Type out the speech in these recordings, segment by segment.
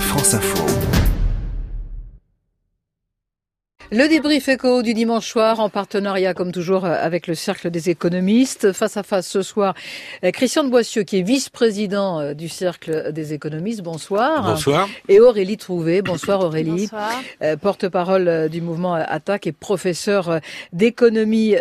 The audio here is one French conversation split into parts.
France Info. Le débrief éco du dimanche soir en partenariat comme toujours avec le Cercle des économistes. Face à face ce soir, euh, Christian de Boissieu qui est vice-président euh, du Cercle des économistes. Bonsoir. Bonsoir. Et Aurélie Trouvé. Bonsoir Aurélie. Bonsoir. Euh, porte-parole du mouvement Attaque et professeur d'économie,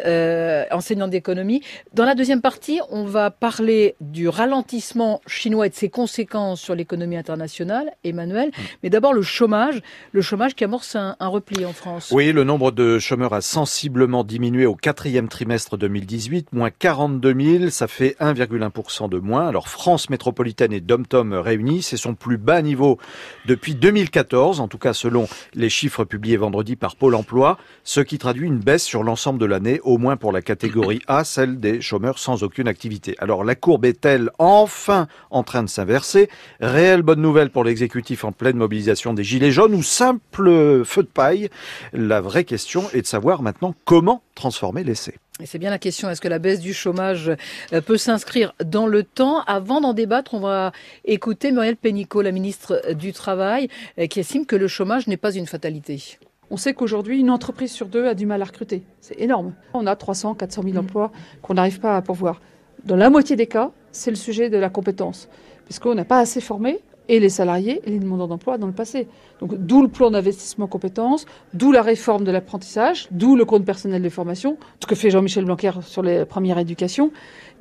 enseignant d'économie. Dans la deuxième partie, on va parler du ralentissement chinois et de ses conséquences sur l'économie internationale. Emmanuel. Mais d'abord le chômage. Le chômage qui amorce un, un repli en France. Oui, le nombre de chômeurs a sensiblement diminué au quatrième trimestre 2018, moins 42 000, ça fait 1,1% de moins. Alors France métropolitaine et Dom-Tom réunis, c'est son plus bas niveau depuis 2014, en tout cas selon les chiffres publiés vendredi par Pôle Emploi, ce qui traduit une baisse sur l'ensemble de l'année, au moins pour la catégorie A, celle des chômeurs sans aucune activité. Alors la courbe est-elle enfin en train de s'inverser? Réelle bonne nouvelle pour l'exécutif en pleine mobilisation des Gilets jaunes ou simple feu de paille? La vraie question est de savoir maintenant comment transformer l'essai. Et c'est bien la question, est-ce que la baisse du chômage euh, peut s'inscrire dans le temps? Avant d'en débattre, on va écouter Muriel Pénicaud, la ministre du Travail, euh, qui estime que le chômage n'est pas une fatalité. On sait qu'aujourd'hui, une entreprise sur deux a du mal à recruter. C'est énorme. On a 300, 400 000 emplois qu'on n'arrive pas à pourvoir. Dans la moitié des cas, c'est le sujet de la compétence. Puisqu'on n'a pas assez formé, et les salariés et les demandeurs d'emploi dans le passé. Donc d'où le plan d'investissement compétences, d'où la réforme de l'apprentissage, d'où le compte personnel de formation, ce que fait Jean-Michel Blanquer sur les premières éducations.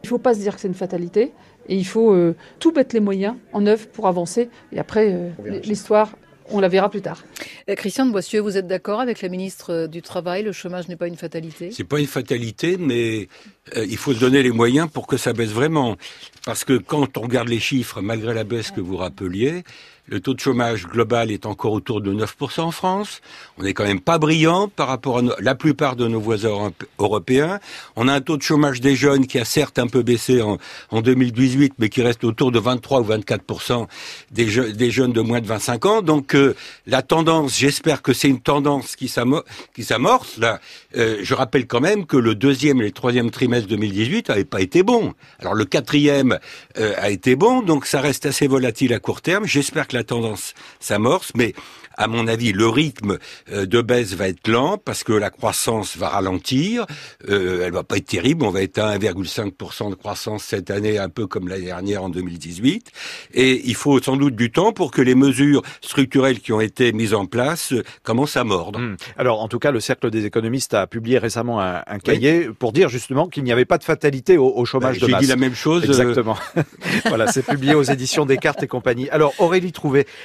Il ne faut pas se dire que c'est une fatalité et il faut euh, tout mettre les moyens en œuvre pour avancer. Et après, euh, l'histoire on la verra plus tard. Euh, Christian de Boissieu, vous êtes d'accord avec la ministre du Travail Le chômage n'est pas une fatalité? C'est pas une fatalité, mais euh, il faut se donner les moyens pour que ça baisse vraiment. Parce que quand on regarde les chiffres, malgré la baisse que vous rappeliez, le taux de chômage global est encore autour de 9% en France. On n'est quand même pas brillant par rapport à la plupart de nos voisins européens. On a un taux de chômage des jeunes qui a certes un peu baissé en, en 2018, mais qui reste autour de 23 ou 24% des, des, jeunes de moins de 25 ans. Donc euh, la tendance, j'espère que c'est une tendance qui s'amorce. Là, euh, je rappelle quand même que le deuxième et le troisième trimestre 2018 n'avaient pas été bons. Alors le quatrième euh, a été bon, donc ça reste assez volatile à court terme. J'espère que la tendance s'amorce, mais à mon avis, le rythme euh, de baisse va être lent parce que la croissance va ralentir. Euh, elle va pas être terrible. On va être à 1,5% de croissance cette année, un peu comme l'année dernière en 2018. Et il faut sans doute du temps pour que les mesures structurelles qui ont été mises en place euh, commencent à mordre. Hmm. Alors, en tout cas, le Cercle des économistes a publié récemment un, un cahier pour dire justement qu'il n'y avait pas de fatalité au, au chômage ben, de masse. J'ai dit la même chose. Exactement. voilà, c'est publié aux éditions Descartes et compagnie. Alors, Aurélie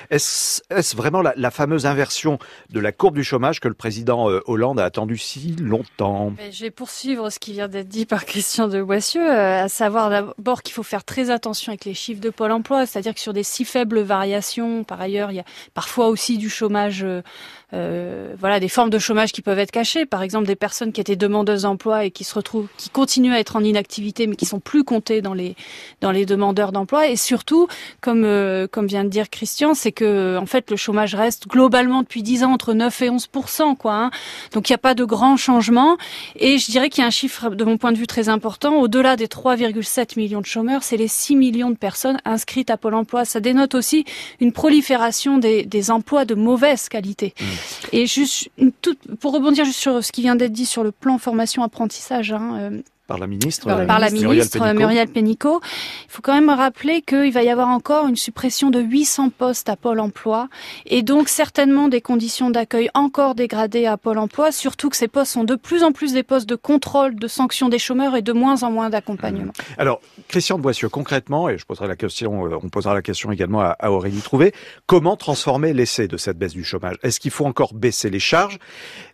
Est-ce est vraiment la, la fameuse inversion de la courbe du chômage que le président euh, Hollande a attendu si longtemps? Je vais poursuivre ce qui vient d'être dit par Christian de Boissieu, euh, à savoir d'abord qu'il faut faire très attention avec les chiffres de Pôle emploi, c'est-à-dire que sur des si faibles variations, par ailleurs, il y a parfois aussi du chômage euh, euh, voilà, des formes de chômage qui peuvent être cachées. Par exemple, des personnes qui étaient demandeuses d'emploi et qui se retrouvent, qui continuent à être en inactivité, mais qui sont plus comptées dans les dans les demandeurs d'emploi. Et surtout, comme euh, comme vient de dire Christian, c'est que en fait le chômage reste globalement depuis 10 ans entre 9 et 11 quoi. Hein. Donc il n'y a pas de grands changements. Et je dirais qu'il y a un chiffre de mon point de vue très important. Au-delà des 3,7 millions de chômeurs, c'est les 6 millions de personnes inscrites à Pôle Emploi. Ça dénote aussi une prolifération des, des emplois de mauvaise qualité. Mmh. Et juste pour rebondir juste sur ce qui vient d'être dit sur le plan formation-apprentissage, hein, euh, par la ministre, par, la ministre Muriel Pénicaud. Il faut quand même rappeler qu'il va y avoir encore une suppression de 800 postes à Pôle Emploi et donc certainement des conditions d'accueil encore dégradées à Pôle Emploi, surtout que ces postes sont de plus en plus des postes de contrôle, de sanction des chômeurs et de moins en moins d'accompagnement. Mmh. Alors, Christian de Boissieu, concrètement, et je poserai la question, euh, on posera la question également à Aurélie Trouvé, comment transformer l'essai de cette baisse du chômage? Est-ce qu'il faut encore baisser les charges?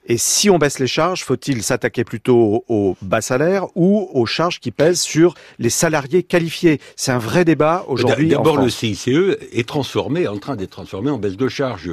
Et si on baisse les charges, faut-il s'attaquer plutôt aux bas salaires ou aux charges qui pèsent sur les salariés qualifiés? C'est un vrai débat aujourd'hui. D'abord, le CICE est transformé, en train d'être transformé en baisse de charges.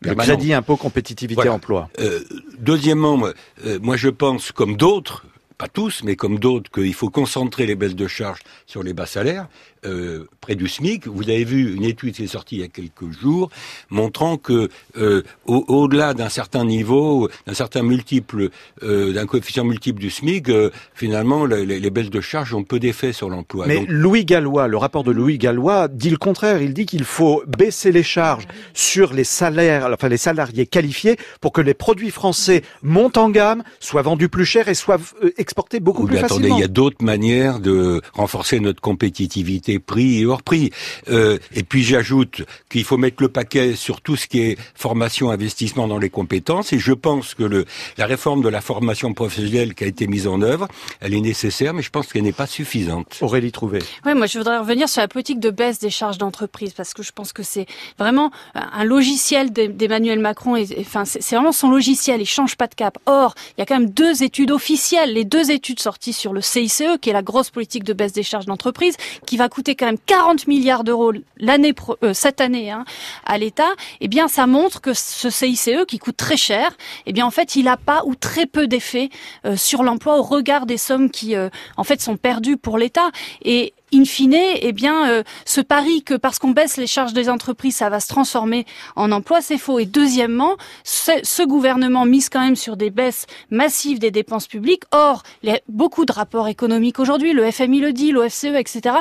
Le crédit impôt compétitivité emploi. Euh, deuxièmement, euh, moi je pense, comme d'autres, pas tous, mais comme d'autres, qu'il faut concentrer les baisses de charges sur les bas salaires. Euh, près du SMIC. Vous avez vu une étude qui est sortie il y a quelques jours montrant que euh, au-delà d'un certain niveau, d'un certain multiple, euh, d'un coefficient multiple du SMIC, finalement les, les, baisses de charges ont peu d'effet sur l'emploi. Mais Louis Gallois, le rapport de Louis Gallois dit le contraire. Il dit qu'il faut baisser les charges sur les salaires, enfin les salariés qualifiés, pour que les produits français montent en gamme, soient vendus plus cher et soient exportés beaucoup plus facilement. Attendez, il y a d'autres manières de renforcer notre compétitivité prix et hors prix. Euh, et puis j'ajoute qu'il faut mettre le paquet sur tout ce qui est formation, investissement dans les compétences. Et je pense que le, la réforme de la formation professionnelle qui a été mise en œuvre, elle est nécessaire, mais je pense qu'elle n'est pas suffisante. Aurélie Trouvé. Oui, moi je voudrais revenir sur la politique de baisse des charges d'entreprise parce que je pense que c'est vraiment un logiciel d'Emmanuel Macron. Et, enfin, c'est vraiment son logiciel. Il change pas de cap. Or, il y a quand même deux études officielles, les deux études sorties sur le CICE, qui est la grosse politique de baisse des charges d'entreprise, qui va coûter quand même 40 milliards d'euros l'année euh, cette année hein, à l'État. Eh bien, ça montre que ce CICE, qui coûte très cher, eh bien en fait, il n'a pas ou très peu d'effet euh, sur l'emploi au regard des sommes qui, euh, en fait, sont perdues pour l'État. Et in fine, eh bien, euh, ce pari que parce qu'on baisse les charges des entreprises, ça va se transformer en emploi, c'est faux. Et deuxièmement, ce, gouvernement mise quand même sur des baisses massives des dépenses publiques. Or, il y a beaucoup de rapports économiques aujourd'hui, le FMI le dit, l'OFCE, etc.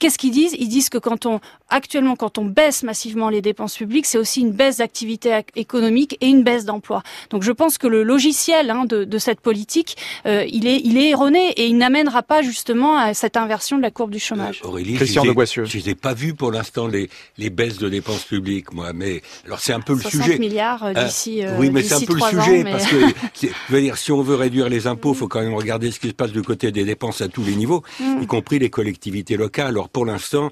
Qu'est-ce qu'ils disent? Ils disent que quand on actuellement, quand on baisse massivement les dépenses publiques, c'est aussi une baisse d'activité économique et une baisse d'emploi. Donc je pense que le logiciel hein, de, de, cette politique, euh, il, est, il est erroné et il n'amènera pas justement à cette inversion de la courbe du chômage. Euh, Aurélie, Christian de Boissieu. Je n'ai pas vu pour l'instant les, les baisses de dépenses publiques, moi. Mais alors c'est un peu le 60 sujet. milliards euh, d'ici. Euh, oui, mais c'est un peu le sujet parce que je veux dire, si on veut réduire les impôts, il faut quand même regarder ce qui se passe du côté des dépenses à tous les niveaux, mm. y compris les collectivités locales. Alors pour l'instant,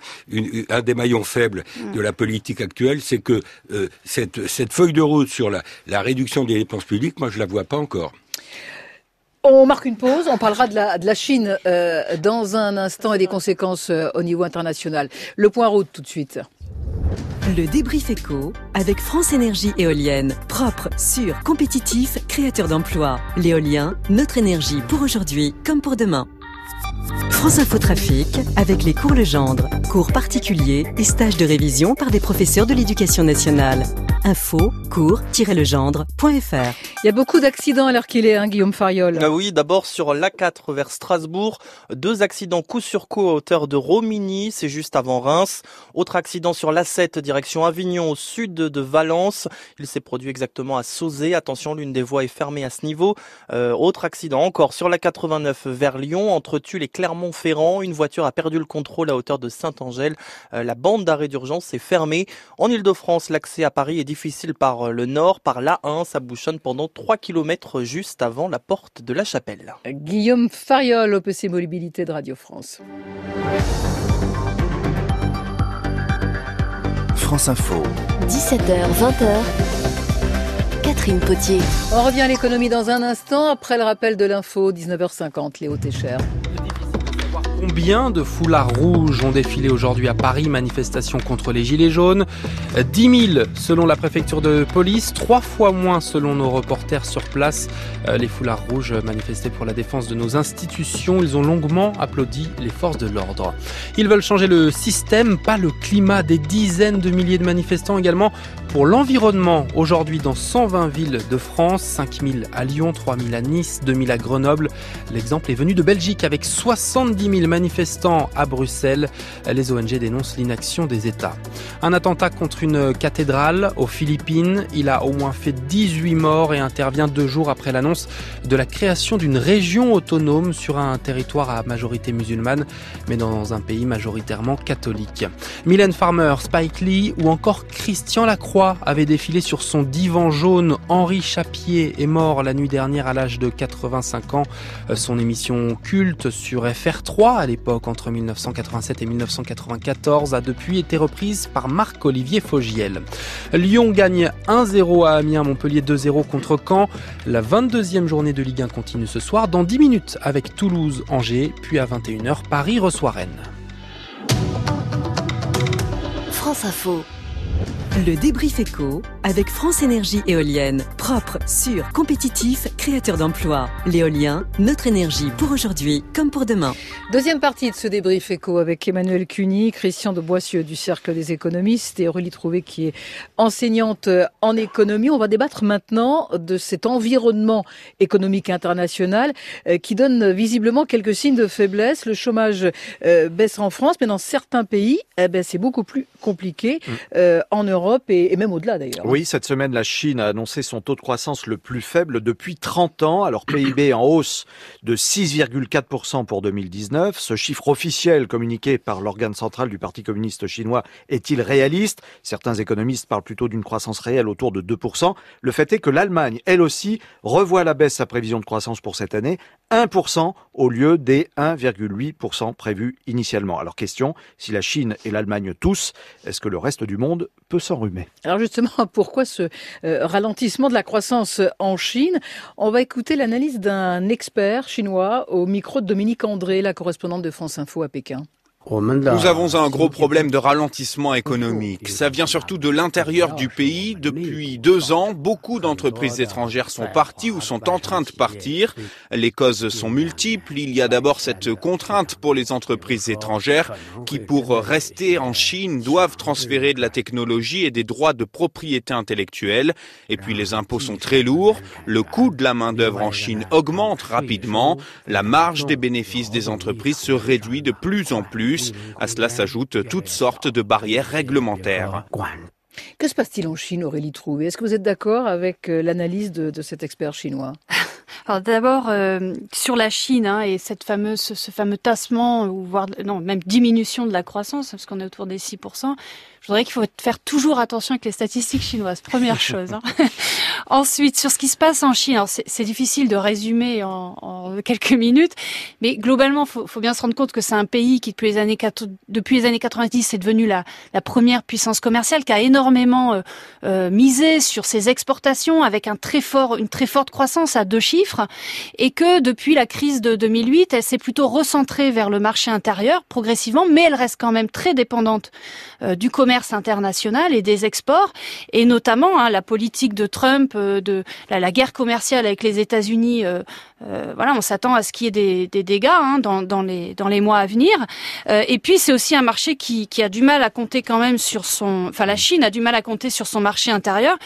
un des maillons faibles mm. de la politique actuelle, c'est que euh, cette, cette feuille de route sur la, la réduction des dépenses publiques, moi je la vois pas encore. On marque une pause, on parlera de la, de la Chine euh, dans un instant et des conséquences euh, au niveau international. Le point route tout de suite. Le débrief éco avec France Énergie Éolienne. Propre, sûr, compétitif, créateur d'emplois. L'éolien, notre énergie pour aujourd'hui comme pour demain. France Info Trafic avec les cours Legendre, cours particuliers et stages de révision par des professeurs de l'éducation nationale. Info, cours-legendre.fr. Il y a beaucoup d'accidents à l'heure qu'il est, hein, Guillaume Fariol. Ah oui, d'abord sur l'A4 vers Strasbourg, deux accidents coup sur coup à hauteur de Romigny, c'est juste avant Reims. Autre accident sur l'A7 direction Avignon au sud de Valence. Il s'est produit exactement à Sauzé. Attention, l'une des voies est fermée à ce niveau. Euh, autre accident encore sur la 89 vers Lyon, entre Tulle et Clermont-Ferrand. Une voiture a perdu le contrôle à hauteur de Saint-Angèle. Euh, la bande d'arrêt d'urgence est fermée. En Ile-de-France, l'accès à Paris est difficile par le nord. Par l'A1, ça bouchonne pendant 3 km juste avant la porte de la chapelle. Guillaume Fariol, OPC Mobilité de Radio France. France Info. 17h, 20h. Catherine Potier. On revient à l'économie dans un instant après le rappel de l'info 19h50. Léo Técher. Combien de foulards rouges ont défilé aujourd'hui à Paris Manifestation contre les Gilets jaunes? 10 000 selon la préfecture de police, trois fois moins selon nos reporters sur place. Euh, les foulards rouges manifestaient pour la défense de nos institutions. Ils ont longuement applaudi les forces de l'ordre. Ils veulent changer le système, pas le climat. Des dizaines de milliers de manifestants également pour l'environnement. Aujourd'hui dans 120 villes de France, 5 000 à Lyon, 3 000 à Nice, 2 000 à Grenoble. L'exemple est venu de Belgique avec 70 000 manifestants à Bruxelles. Les ONG dénoncent l'inaction des États. Un attentat contre une cathédrale aux Philippines. Il a au moins fait 18 morts et intervient deux jours après l'annonce de la création d'une région autonome sur un territoire à majorité musulmane, mais dans un pays majoritairement catholique. Mylène Farmer, Spike Lee ou encore Christian Lacroix avaient défilé sur son divan jaune. Henri Chapier est mort la nuit dernière à l'âge de 85 ans. Son émission culte sur FR3 à l'époque entre 1987 et 1994 a depuis été reprise par Marc-Olivier Fogiel. Lyon gagne 1-0 à Amiens, Montpellier 2-0 contre Caen. La 22e journée de Ligue 1 continue ce soir dans 10 minutes avec Toulouse, Angers, puis à 21h Paris reçoit Rennes. France Info. Le débrief éco avec France Énergie Éolienne. Propre, sûr, compétitif, créateur d'emplois. L'éolien, notre énergie pour aujourd'hui comme pour demain. Deuxième partie de ce débrief éco avec Emmanuel Cuny, Christian de Boissieu du Cercle des économistes et Aurélie Trouvé qui est enseignante en économie. On va débattre maintenant de cet environnement économique international euh, qui donne visiblement quelques signes de faiblesse. Le chômage euh, baisse en France, mais dans certains pays, eh ben, c'est beaucoup plus compliqué mm. euh, en Europe et, même au-delà d'ailleurs. Oui, cette semaine, la Chine a annoncé son taux de croissance le plus faible depuis 30 ans. Alors PIB en hausse de 6,4% pour 2019. Ce chiffre officiel communiqué par l'organe central du Parti communiste chinois est-il réaliste? Certains économistes parlent plutôt d'une croissance réelle autour de 2%. Le fait est que l'Allemagne, elle aussi, revoit à la baisse sa prévision de croissance pour cette année, 1% au lieu des 1,8% prévus initialement. Alors question, si la Chine et l'Allemagne tous, est-ce que le reste du monde peut s'enrhumer? Alors justement, pourquoi ce euh, ralentissement de la croissance en Chine? On va écouter l'analyse d'un expert chinois au micro de Dominique André, la correspondante de France Info à Pékin. Nous avons un gros problème de ralentissement économique. Ça vient surtout de l'intérieur du pays. Depuis deux ans, beaucoup d'entreprises étrangères sont parties ou sont en train de partir. Les causes sont multiples. Il y a d'abord cette contrainte pour les entreprises étrangères qui, pour rester en Chine, doivent transférer de la technologie et des droits de propriété intellectuelle. Et puis les impôts sont très lourds. Le coût de la main-d'œuvre en Chine augmente rapidement. La marge des bénéfices des entreprises se réduit de plus en plus à cela s'ajoutent toutes sortes de barrières réglementaires. Que se passe-t-il en Chine, Aurélie Trouvé? Est-ce que vous êtes d'accord avec euh, l'analyse de, cet expert chinois? Alors d'abord euh, sur la Chine hein, et cette fameuse, ce fameux tassement ou voire non même diminution de la croissance parce qu'on est autour des 6%. Je voudrais qu'il faut faire toujours attention avec les statistiques chinoises. Première chose. Hein. Ensuite, sur ce qui se passe en Chine, c'est difficile de résumer en, en, quelques minutes, mais globalement, faut, faut bien se rendre compte que c'est un pays qui, depuis les années, depuis les années 90, est devenu la, la première puissance commerciale, qui a énormément euh, euh, misé sur ses exportations, avec un très fort, une très forte croissance à deux chiffres, et que depuis la crise de 2008, elle s'est plutôt recentrée vers le marché intérieur progressivement, mais elle reste quand même très dépendante euh, du commerce international et des exports, et notamment hein, la politique de Trump euh, de la, guerre commerciale avec les États-Unis, euh, euh, voilà, on s'attend à ce qu'il y ait des, dégâts hein, dans, les dans les mois à venir. et puis c'est aussi un marché qui, qui a du mal à compter quand même sur son, enfin la Chine a du mal à compter sur son marché intérieur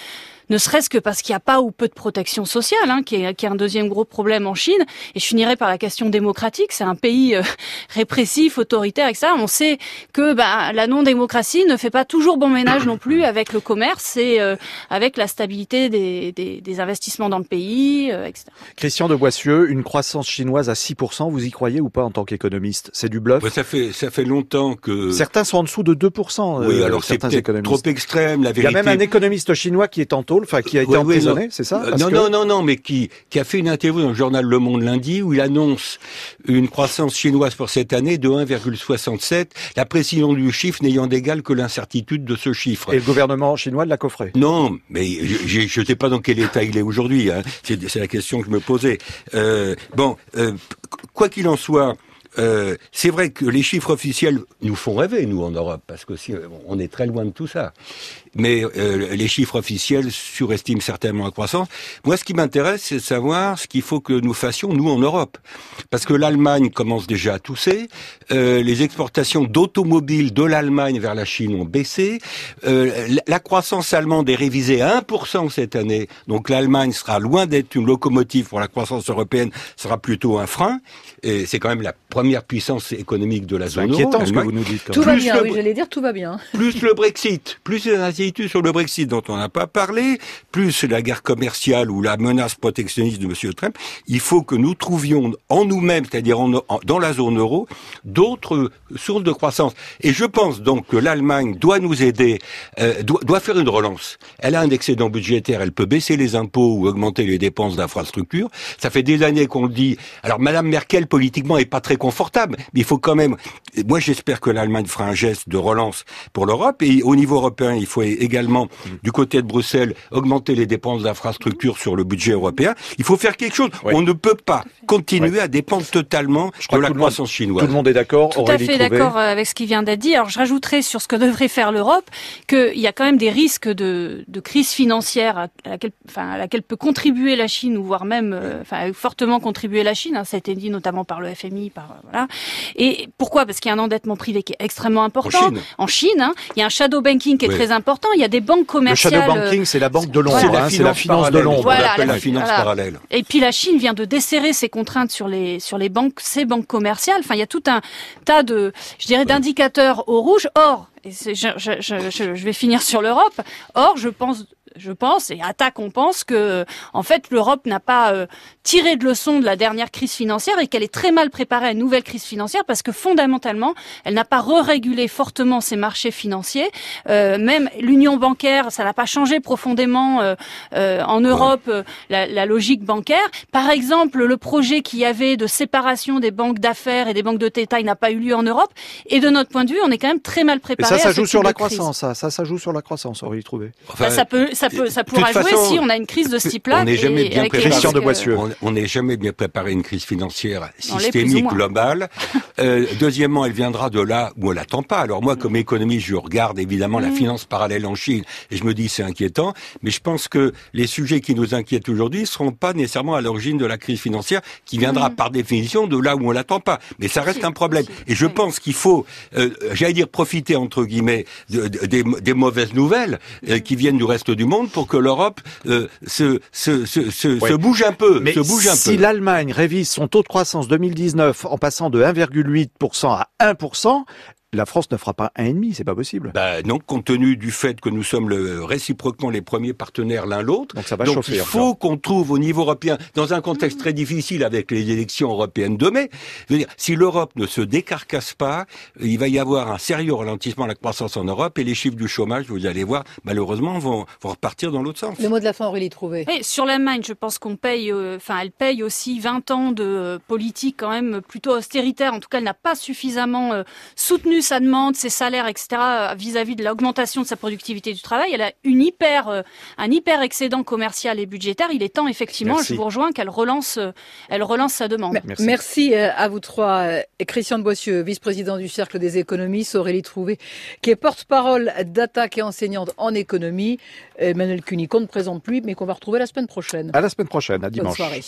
ne serait-ce que parce qu'il n'y a pas ou peu de protection sociale, hein, qui, est, qui, est, un deuxième gros problème en Chine. Et je finirai par la question démocratique. C'est un pays euh, répressif, autoritaire, etc. On sait que bah, la non-démocratie ne fait pas toujours bon ménage non plus avec le commerce et euh, avec la stabilité des, des, des, investissements dans le pays, euh, etc. Christian de Boissieu, une croissance chinoise à 6%, vous y croyez ou pas en tant qu'économiste? C'est du bluff? Ça fait ça fait longtemps que... Certains sont en dessous de 2%. Oui, alors c'est trop extrême, la vérité. Il y a même un économiste chinois qui est en taux enfin qui a été emprisonné, c'est ça? Non, non, non, non, mais qui qui a fait une interview dans le journal Le Monde lundi où il annonce une croissance chinoise pour cette année de 1,67. La précision du chiffre n'ayant d'égal que l'incertitude de ce chiffre. Et le gouvernement chinois l'a coffré? Non, mais je ne sais pas dans quel état il est aujourd'hui. Hein. C'est la question que je me posais. Euh, bon, euh, quoi qu'il en soit. Euh, c'est vrai que les chiffres officiels nous font rêver, nous, en Europe, parce que si, on est très loin de tout ça mais euh, les chiffres officiels surestiment certainement la croissance. Moi, ce qui m'intéresse, c'est de savoir ce qu'il faut que nous fassions, nous, en Europe. Parce que l'Allemagne commence déjà à tousser, euh, les exportations d'automobiles de l'Allemagne vers la Chine ont baissé, euh, la croissance allemande est révisée à 1% cette année, donc l'Allemagne sera loin d'être une locomotive pour la croissance européenne, sera plutôt un frein, et c'est quand même la première puissance économique de la zone euro. C'est inquiétant ce que vous nous dites. Tout va bien, oui, j'allais dire tout va bien. Plus le Brexit, plus les sur le Brexit dont on n'a pas parlé, plus la guerre commerciale ou la menace protectionniste de M. Trump, il faut que nous trouvions en nous-mêmes, c'est-à-dire dans la zone euro, d'autres sources de croissance. Et je pense donc que l'Allemagne doit nous aider, euh, doit, faire une relance. Elle a un excédent budgétaire, elle peut baisser les impôts ou augmenter les dépenses d'infrastructure. Ça fait des années qu'on le dit. Alors Madame Merkel, politiquement, est pas très confortable. Mais il faut quand même. Moi, j'espère que l'Allemagne fera un geste de relance pour l'Europe. Et au niveau européen, il faut également, du côté de Bruxelles, augmenter les dépenses d'infrastructures sur le budget européen. Il faut faire quelque chose. On ne peut pas continuer à dépendre totalement de la croissance chinoise. Tout le monde est d'accord. Tout à fait d'accord avec ce qui vient d'être dit. Alors, je rajouterai sur ce que devrait faire l'Europe qu'il y a quand même des risques de, de crise financière à laquelle, enfin, à laquelle peut contribuer la Chine ou voire même, euh, enfin, fortement contribuer la Chine. Hein, ça a été dit notamment par le FMI, par voilà. Et pourquoi? Parce qu'il y a un endettement privé qui est extrêmement important En Chine. En Chine, hein, il y a un shadow banking qui est Oui. très important. Il y a des banques Le commerciales. shadow banking, c'est la banque de l'ombre, C'est hein, c'est la finance de l'ombre. Voilà, On l'appelle la- la finance voilà. parallèle. Et puis la Chine vient de desserrer ses contraintes sur les sur les banques, ces banques commerciales. Enfin, il y a tout un tas de, je dirais, d'indicateurs au rouge. Or, et je, je, je- je vais finir sur l'Europe. Or, je pense. Je pense, et attaque, on pense que, en fait, l'Europe n'a pas euh, tiré de leçon de la dernière crise financière et qu'elle est très mal préparée à une nouvelle crise financière parce que fondamentalement, elle n'a pas re-régulé fortement ses marchés financiers. Euh, même l'union bancaire, ça n'a pas changé profondément euh, euh, en Europe euh, la, la logique bancaire. Par exemple, le projet qu'il y avait de séparation des banques d'affaires et des banques de détail n'a pas eu lieu en Europe. Et de notre point de vue, on est quand même très mal Et préparé. ça, à ça ce joue sur la crise. croissance, ça, ça, ça joue sur la croissance, Aurélie Trouvé. Enfin, Bah, ça peut, ça peut, ça pourra toute jouer façon, si on a une crise de ce type-là. on n'est jamais bien avec les préparé. De. On- n'est jamais bien préparé à une crise financière systémique globale. Euh, deuxièmement, elle viendra de là où on l'attend pas. Alors moi, comme économiste, je regarde évidemment la Mm. finance parallèle en Chine et je me dis c'est inquiétant. Mais je pense que les sujets qui nous inquiètent aujourd'hui seront pas nécessairement à l'origine de la crise financière qui viendra Mm. par définition de là où on l'attend pas. Mais ça reste un problème. Et je pense qu'il faut, euh, j'allais dire profiter entre guillemets de- de- des, des mauvaises nouvelles euh, qui viennent du reste du monde pour que l'Europe euh, se, se, se, se, Ouais. se bouge un peu, Mais se bouge un si l'Allemagne révise son taux de croissance 2019 en passant de 1,8% à 1%, la France ne fera pas 1,5%, c'est pas possible. Bah non, compte tenu du fait que nous sommes le, réciproquement les premiers partenaires l'un l'autre. Donc ça va Donc chauffer. il faut qu'on trouve au niveau européen, dans un contexte très difficile avec les élections européennes de mai, je veux dire, si l'Europe ne se décarcasse pas, il va y avoir un sérieux ralentissement de la croissance en Europe et les chiffres du chômage, vous allez voir, malheureusement, vont, vont repartir dans l'autre sens. Le mot de la fin, Aurélie Trouvé. Et sur l'Allemagne, je pense qu'on paye, euh, enfin, elle paye aussi 20 ans de euh, politique quand même plutôt austéritaire. En tout cas, elle n'a pas suffisamment euh, soutenu sa demande, ses salaires, etc. euh, vis-à-vis de l'augmentation de sa productivité du travail. Elle a une hyper, euh, un hyper excédent commercial et budgétaire. Il est temps effectivement, Merci. je vous rejoins, qu'elle relance, euh, elle relance sa demande. Mer- Merci. Merci, à vous trois. Christian de Boissieu, vice-président du Cercle des économistes, Aurélie Trouvé, qui est porte-parole d'attaque et enseignante en économie, Emmanuel Cuny, qu'on ne présente plus, mais qu'on va retrouver la semaine prochaine. À la semaine prochaine, à Bonne dimanche. soirée.